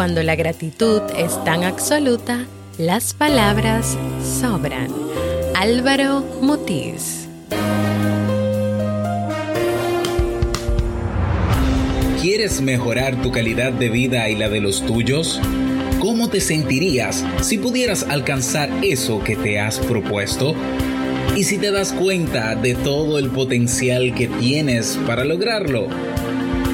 cuando la gratitud es tan absoluta, las palabras sobran. Álvaro Mutis. ¿Quieres mejorar tu calidad de vida y la de los tuyos? ¿Cómo te sentirías si pudieras alcanzar eso que te has propuesto? ¿Y si te das cuenta de todo el potencial que tienes para lograrlo?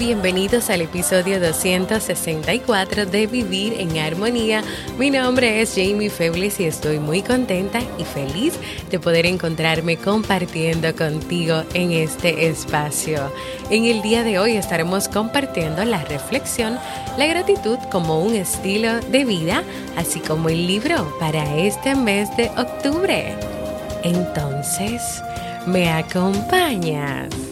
Bienvenidos al episodio 264 de Vivir en Armonía. Mi nombre es Jamie Febles y estoy muy contenta y feliz de poder encontrarme compartiendo contigo en este espacio. En el día de hoy estaremos compartiendo la reflexión, la gratitud como un estilo de vida, así como el libro para este mes de octubre. Entonces, ¿me acompañas?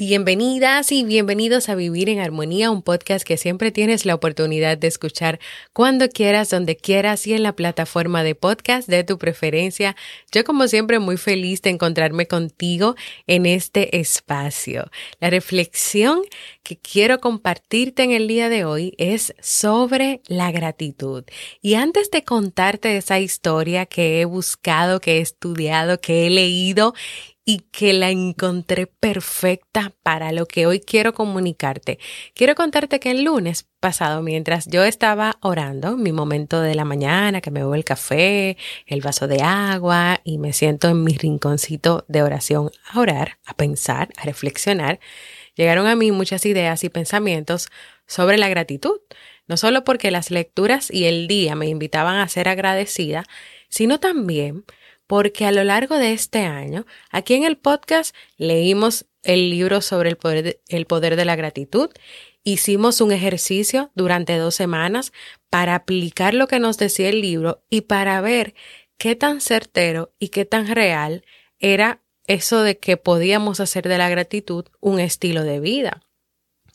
Bienvenidas y bienvenidos a Vivir en Armonía, un podcast que siempre tienes la oportunidad de escuchar cuando quieras, donde quieras y en la plataforma de podcast de tu preferencia. Yo como siempre muy feliz de encontrarme contigo en este espacio. La reflexión que quiero compartirte en el día de hoy es sobre la gratitud. Y antes de contarte esa historia que he buscado, que he estudiado, que he leído y que la encontré perfecta para lo que hoy quiero comunicarte. Quiero contarte que el lunes pasado, mientras yo estaba orando, mi momento de la mañana, que me bebo el café, el vaso de agua y me siento en mi rinconcito de oración a orar, a pensar, a reflexionar, llegaron a mí muchas ideas y pensamientos sobre la gratitud. No solo porque las lecturas y el día me invitaban a ser agradecida, sino también porque a lo largo de este año, aquí en el podcast leímos el libro sobre el poder de, poder de la gratitud, hicimos un ejercicio durante dos semanas para aplicar lo que nos decía el libro y para ver qué tan certero y qué tan real era eso de que podíamos hacer de la gratitud un estilo de vida.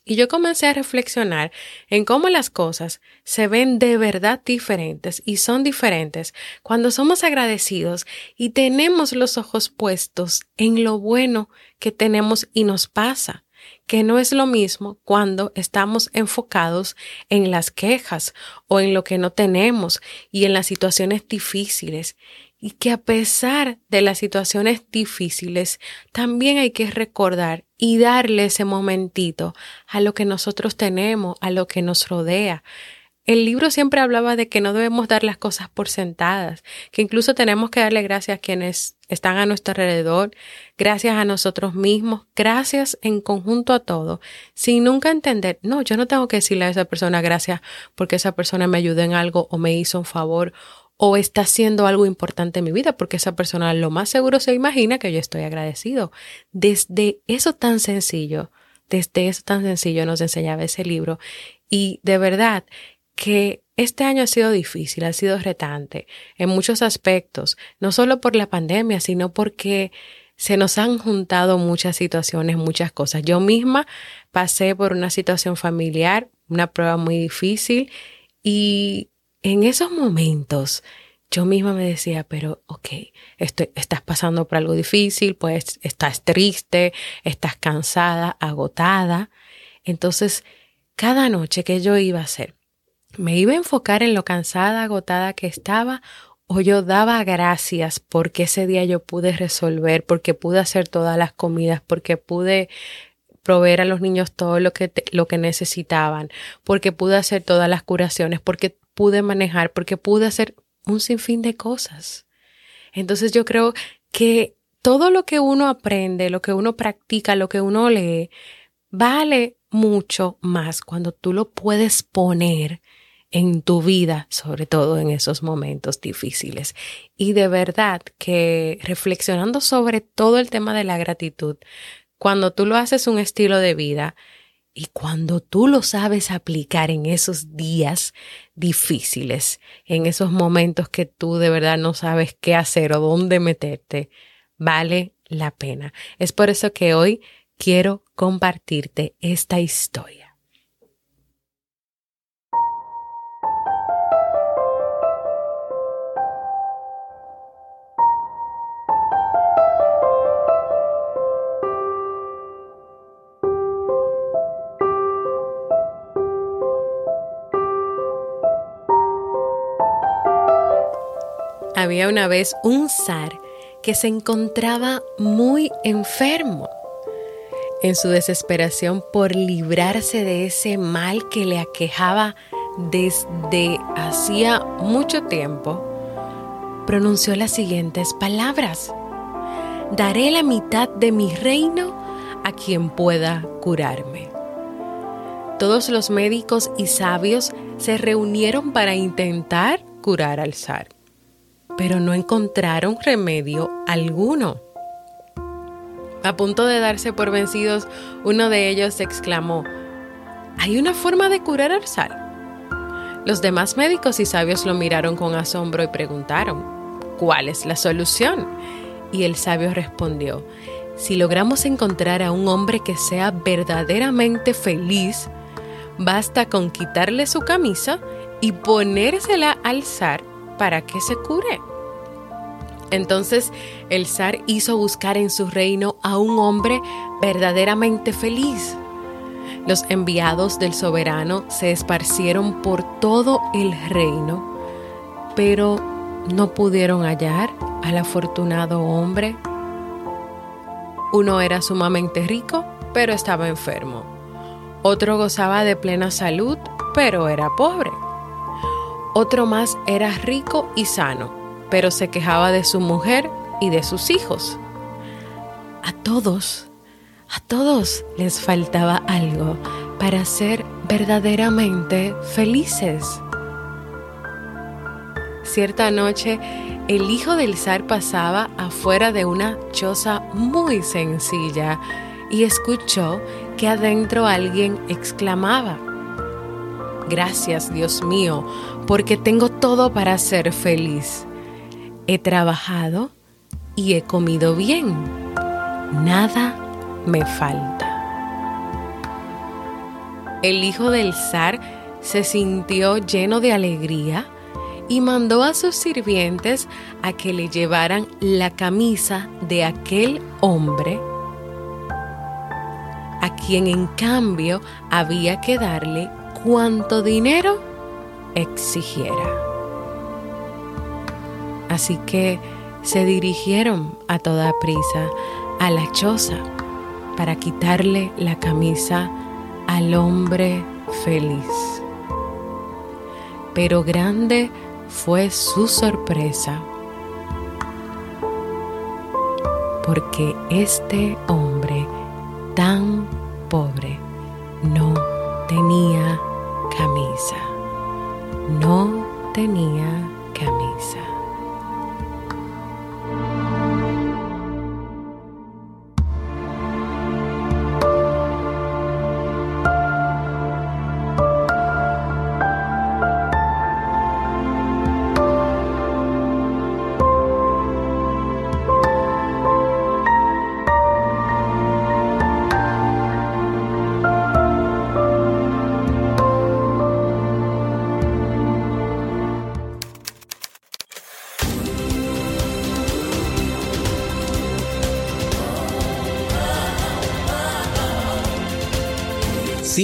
Y yo comencé a reflexionar en cómo las cosas se ven de verdad diferentes y son diferentes cuando somos agradecidos y tenemos los ojos puestos en lo bueno que tenemos y nos pasa, que no es lo mismo cuando estamos enfocados en las quejas o en lo que no tenemos y en las situaciones difíciles. Y que a pesar de las situaciones difíciles, también hay que recordar y darle ese momentito a lo que nosotros tenemos, a lo que nos rodea. El libro siempre hablaba de que no debemos dar las cosas por sentadas, que incluso tenemos que darle gracias a quienes están a nuestro alrededor, gracias a nosotros mismos, gracias en conjunto a todo, sin nunca entender, no, yo no tengo que decirle a esa persona gracias porque esa persona me ayudó en algo o me hizo un favor o está haciendo algo importante en mi vida, porque esa persona lo más seguro se imagina que yo estoy agradecido. Desde eso tan sencillo, desde eso tan sencillo nos enseñaba ese libro. Y de verdad que este año ha sido difícil, ha sido retante en muchos aspectos, no solo por la pandemia, sino porque se nos han juntado muchas situaciones, muchas cosas. Yo misma pasé por una situación familiar, una prueba muy difícil y en esos momentos yo misma me decía, pero ok, estás pasando por algo difícil, pues estás triste, estás cansada, agotada. Entonces, cada noche que yo iba a hacer, me iba a enfocar en lo cansada, agotada que estaba o yo daba gracias porque ese día yo pude resolver, porque pude hacer todas las comidas, porque pude proveer a los niños todo lo que, lo que necesitaban, porque pude hacer todas las curaciones, porque pude manejar, porque pude hacer un sinfín de cosas. Entonces yo creo que todo lo que uno aprende, lo que uno practica, lo que uno lee, vale mucho más cuando tú lo puedes poner en tu vida, sobre todo en esos momentos difíciles. Y de verdad que reflexionando sobre todo el tema de la gratitud, cuando tú lo haces un estilo de vida y cuando tú lo sabes aplicar en esos días difíciles, en esos momentos que tú de verdad no sabes qué hacer o dónde meterte, vale la pena. Es por eso que hoy quiero compartirte esta historia. Había una vez un zar que se encontraba muy enfermo. En su desesperación por librarse de ese mal que le aquejaba desde hacía mucho tiempo, pronunció las siguientes palabras. Daré la mitad de mi reino a quien pueda curarme. Todos los médicos y sabios se reunieron para intentar curar al zar pero no encontraron remedio alguno. A punto de darse por vencidos, uno de ellos exclamó, ¿hay una forma de curar al zar? Los demás médicos y sabios lo miraron con asombro y preguntaron, ¿cuál es la solución? Y el sabio respondió, si logramos encontrar a un hombre que sea verdaderamente feliz, basta con quitarle su camisa y ponérsela al zar para que se cure. Entonces el zar hizo buscar en su reino a un hombre verdaderamente feliz. Los enviados del soberano se esparcieron por todo el reino, pero no pudieron hallar al afortunado hombre. Uno era sumamente rico, pero estaba enfermo. Otro gozaba de plena salud, pero era pobre. Otro más era rico y sano, pero se quejaba de su mujer y de sus hijos. A todos, a todos les faltaba algo para ser verdaderamente felices. Cierta noche, el hijo del zar pasaba afuera de una choza muy sencilla y escuchó que adentro alguien exclamaba, Gracias Dios mío, porque tengo todo para ser feliz. He trabajado y he comido bien. Nada me falta. El hijo del zar se sintió lleno de alegría y mandó a sus sirvientes a que le llevaran la camisa de aquel hombre, a quien en cambio había que darle cuanto dinero exigiera. Así que se dirigieron a toda prisa a la choza para quitarle la camisa al hombre feliz. Pero grande fue su sorpresa, porque este hombre tan pobre no tenía No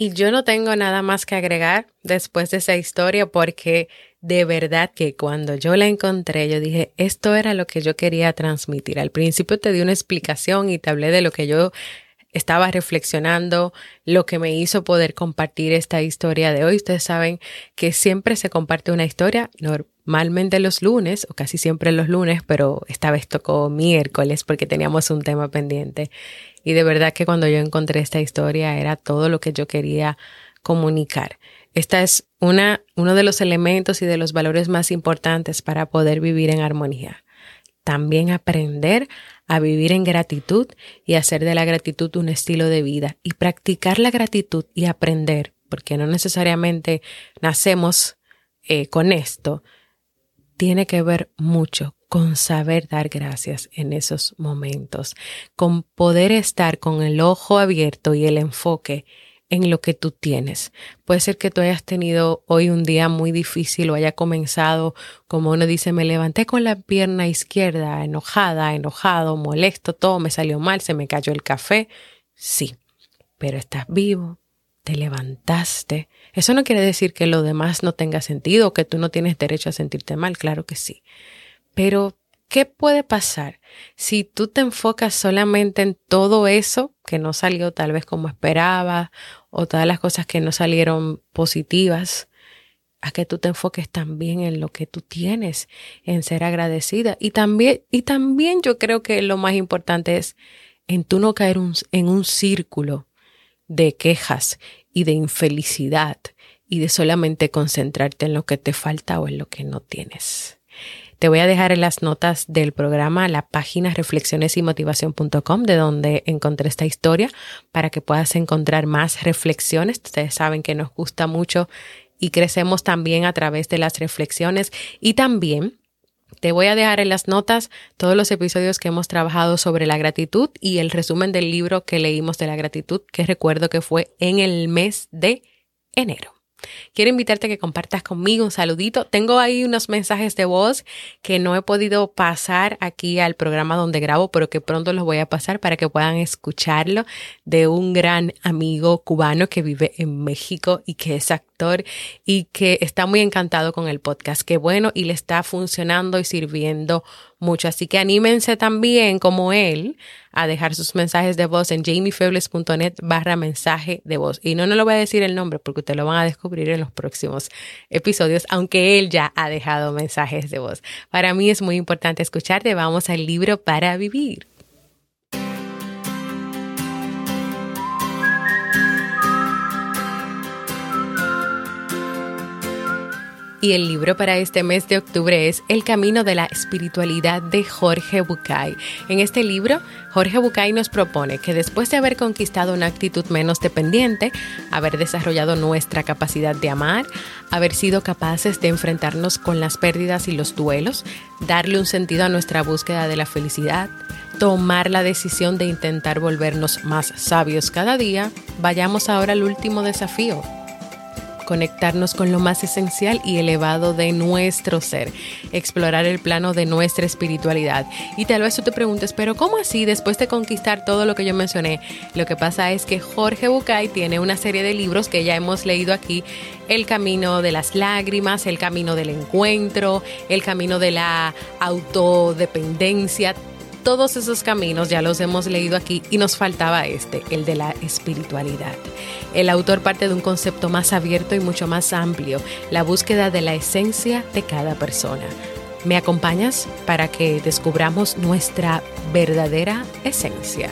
Y yo no tengo nada más que agregar después de esa historia porque de verdad que cuando yo la encontré yo dije, esto era lo que yo quería transmitir. Al principio te di una explicación y te hablé de lo que yo estaba reflexionando, lo que me hizo poder compartir esta historia de hoy. Ustedes saben que siempre se comparte una historia, normalmente los lunes, o casi siempre los lunes, pero esta vez tocó miércoles porque teníamos un tema pendiente. Y de verdad que cuando yo encontré esta historia era todo lo que yo quería comunicar. Esta es una, uno de los elementos y de los valores más importantes para poder vivir en armonía. También aprender a vivir en gratitud y hacer de la gratitud un estilo de vida y practicar la gratitud y aprender, porque no necesariamente nacemos eh, con esto, tiene que ver mucho con saber dar gracias en esos momentos, con poder estar con el ojo abierto y el enfoque en lo que tú tienes. Puede ser que tú hayas tenido hoy un día muy difícil o haya comenzado, como uno dice, me levanté con la pierna izquierda, enojada, enojado, molesto, todo me salió mal, se me cayó el café. Sí, pero estás vivo, te levantaste. Eso no quiere decir que lo demás no tenga sentido, que tú no tienes derecho a sentirte mal, claro que sí. Pero, ¿qué puede pasar si tú te enfocas solamente en todo eso que no salió tal vez como esperabas o todas las cosas que no salieron positivas? a que tú te enfoques también en lo que tú tienes, en ser agradecida. Y también, y también yo creo que lo más importante es en tú no caer en un círculo de quejas y de infelicidad y de solamente concentrarte en lo que te falta o en lo que no tienes. Te voy a dejar en las notas del programa la página reflexionesymotivación.com de donde encontré esta historia para que puedas encontrar más reflexiones. Ustedes saben que nos gusta mucho y crecemos también a través de las reflexiones y también te voy a dejar en las notas todos los episodios que hemos trabajado sobre la gratitud y el resumen del libro que leímos de la gratitud, que recuerdo que fue en el mes de enero. Quiero invitarte a que compartas conmigo un saludito. Tengo ahí unos mensajes de voz que no he podido pasar aquí al programa donde grabo, pero que pronto los voy a pasar para que puedan escucharlo de un gran amigo cubano que vive en México y que es y que está muy encantado con el podcast. Qué bueno y le está funcionando y sirviendo mucho. Así que anímense también como él a dejar sus mensajes de voz en jamiefebles.net barra mensaje de voz. Y no, no lo voy a decir el nombre porque ustedes lo van a descubrir en los próximos episodios, aunque él ya ha dejado mensajes de voz. Para mí es muy importante escucharte. Vamos al libro para vivir. Y el libro para este mes de octubre es El Camino de la Espiritualidad de Jorge Bucay. En este libro, Jorge Bucay nos propone que después de haber conquistado una actitud menos dependiente, haber desarrollado nuestra capacidad de amar, haber sido capaces de enfrentarnos con las pérdidas y los duelos, darle un sentido a nuestra búsqueda de la felicidad, tomar la decisión de intentar volvernos más sabios cada día, vayamos ahora al último desafío, conectarnos con lo más esencial y elevado de nuestro ser, explorar el plano de nuestra espiritualidad. Y tal vez tú te preguntes, pero ¿cómo así después de conquistar todo lo que yo mencioné? Lo que pasa es que Jorge Bucay tiene una serie de libros que ya hemos leído aquí, El camino de las lágrimas, El camino del encuentro, El camino de la autodependencia, todos esos caminos ya los hemos leído aquí y nos faltaba este, el de la espiritualidad. El autor parte de un concepto más abierto y mucho más amplio, la búsqueda de la esencia de cada persona. ¿Me acompañas para que descubramos nuestra verdadera esencia?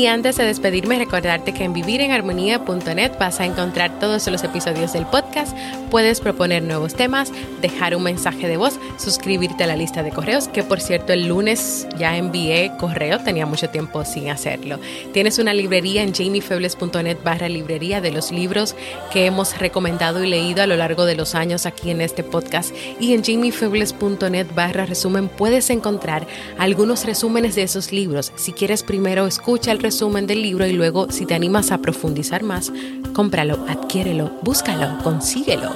Y antes de despedirme, recordarte que en vivirenarmonía.net vas a encontrar todos los episodios del podcast, puedes proponer nuevos temas, dejar un mensaje de voz, suscribirte a la lista de correos, que por cierto el lunes ya envié correo, tenía mucho tiempo sin hacerlo. Tienes una librería en jamiefebles.net barra librería de los libros que hemos recomendado y leído a lo largo de los años aquí en este podcast y en jamiefebles.net barra resumen puedes encontrar algunos resúmenes de esos libros. Si quieres primero escucha el resumen del libro y luego si te animas a profundizar más, cómpralo, adquiérelo, búscalo, consíguelo.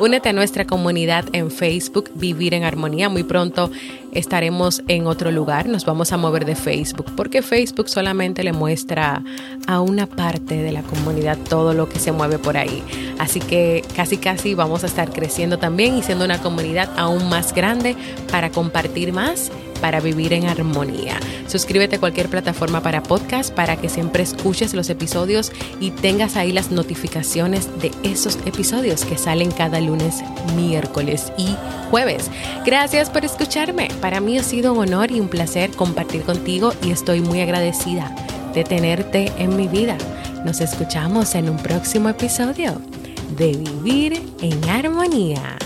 Únete a nuestra comunidad en Facebook Vivir en Armonía. Muy pronto estaremos en otro lugar, nos vamos a mover de Facebook porque Facebook solamente le muestra a una parte de la comunidad todo lo que se mueve por ahí. Así que casi casi vamos a estar creciendo también y siendo una comunidad aún más grande para compartir más para vivir en armonía. Suscríbete a cualquier plataforma para podcast para que siempre escuches los episodios y tengas ahí las notificaciones de esos episodios que salen cada lunes, miércoles y jueves. Gracias por escucharme. Para mí ha sido un honor y un placer compartir contigo y estoy muy agradecida de tenerte en mi vida. Nos escuchamos en un próximo episodio de Vivir en Armonía.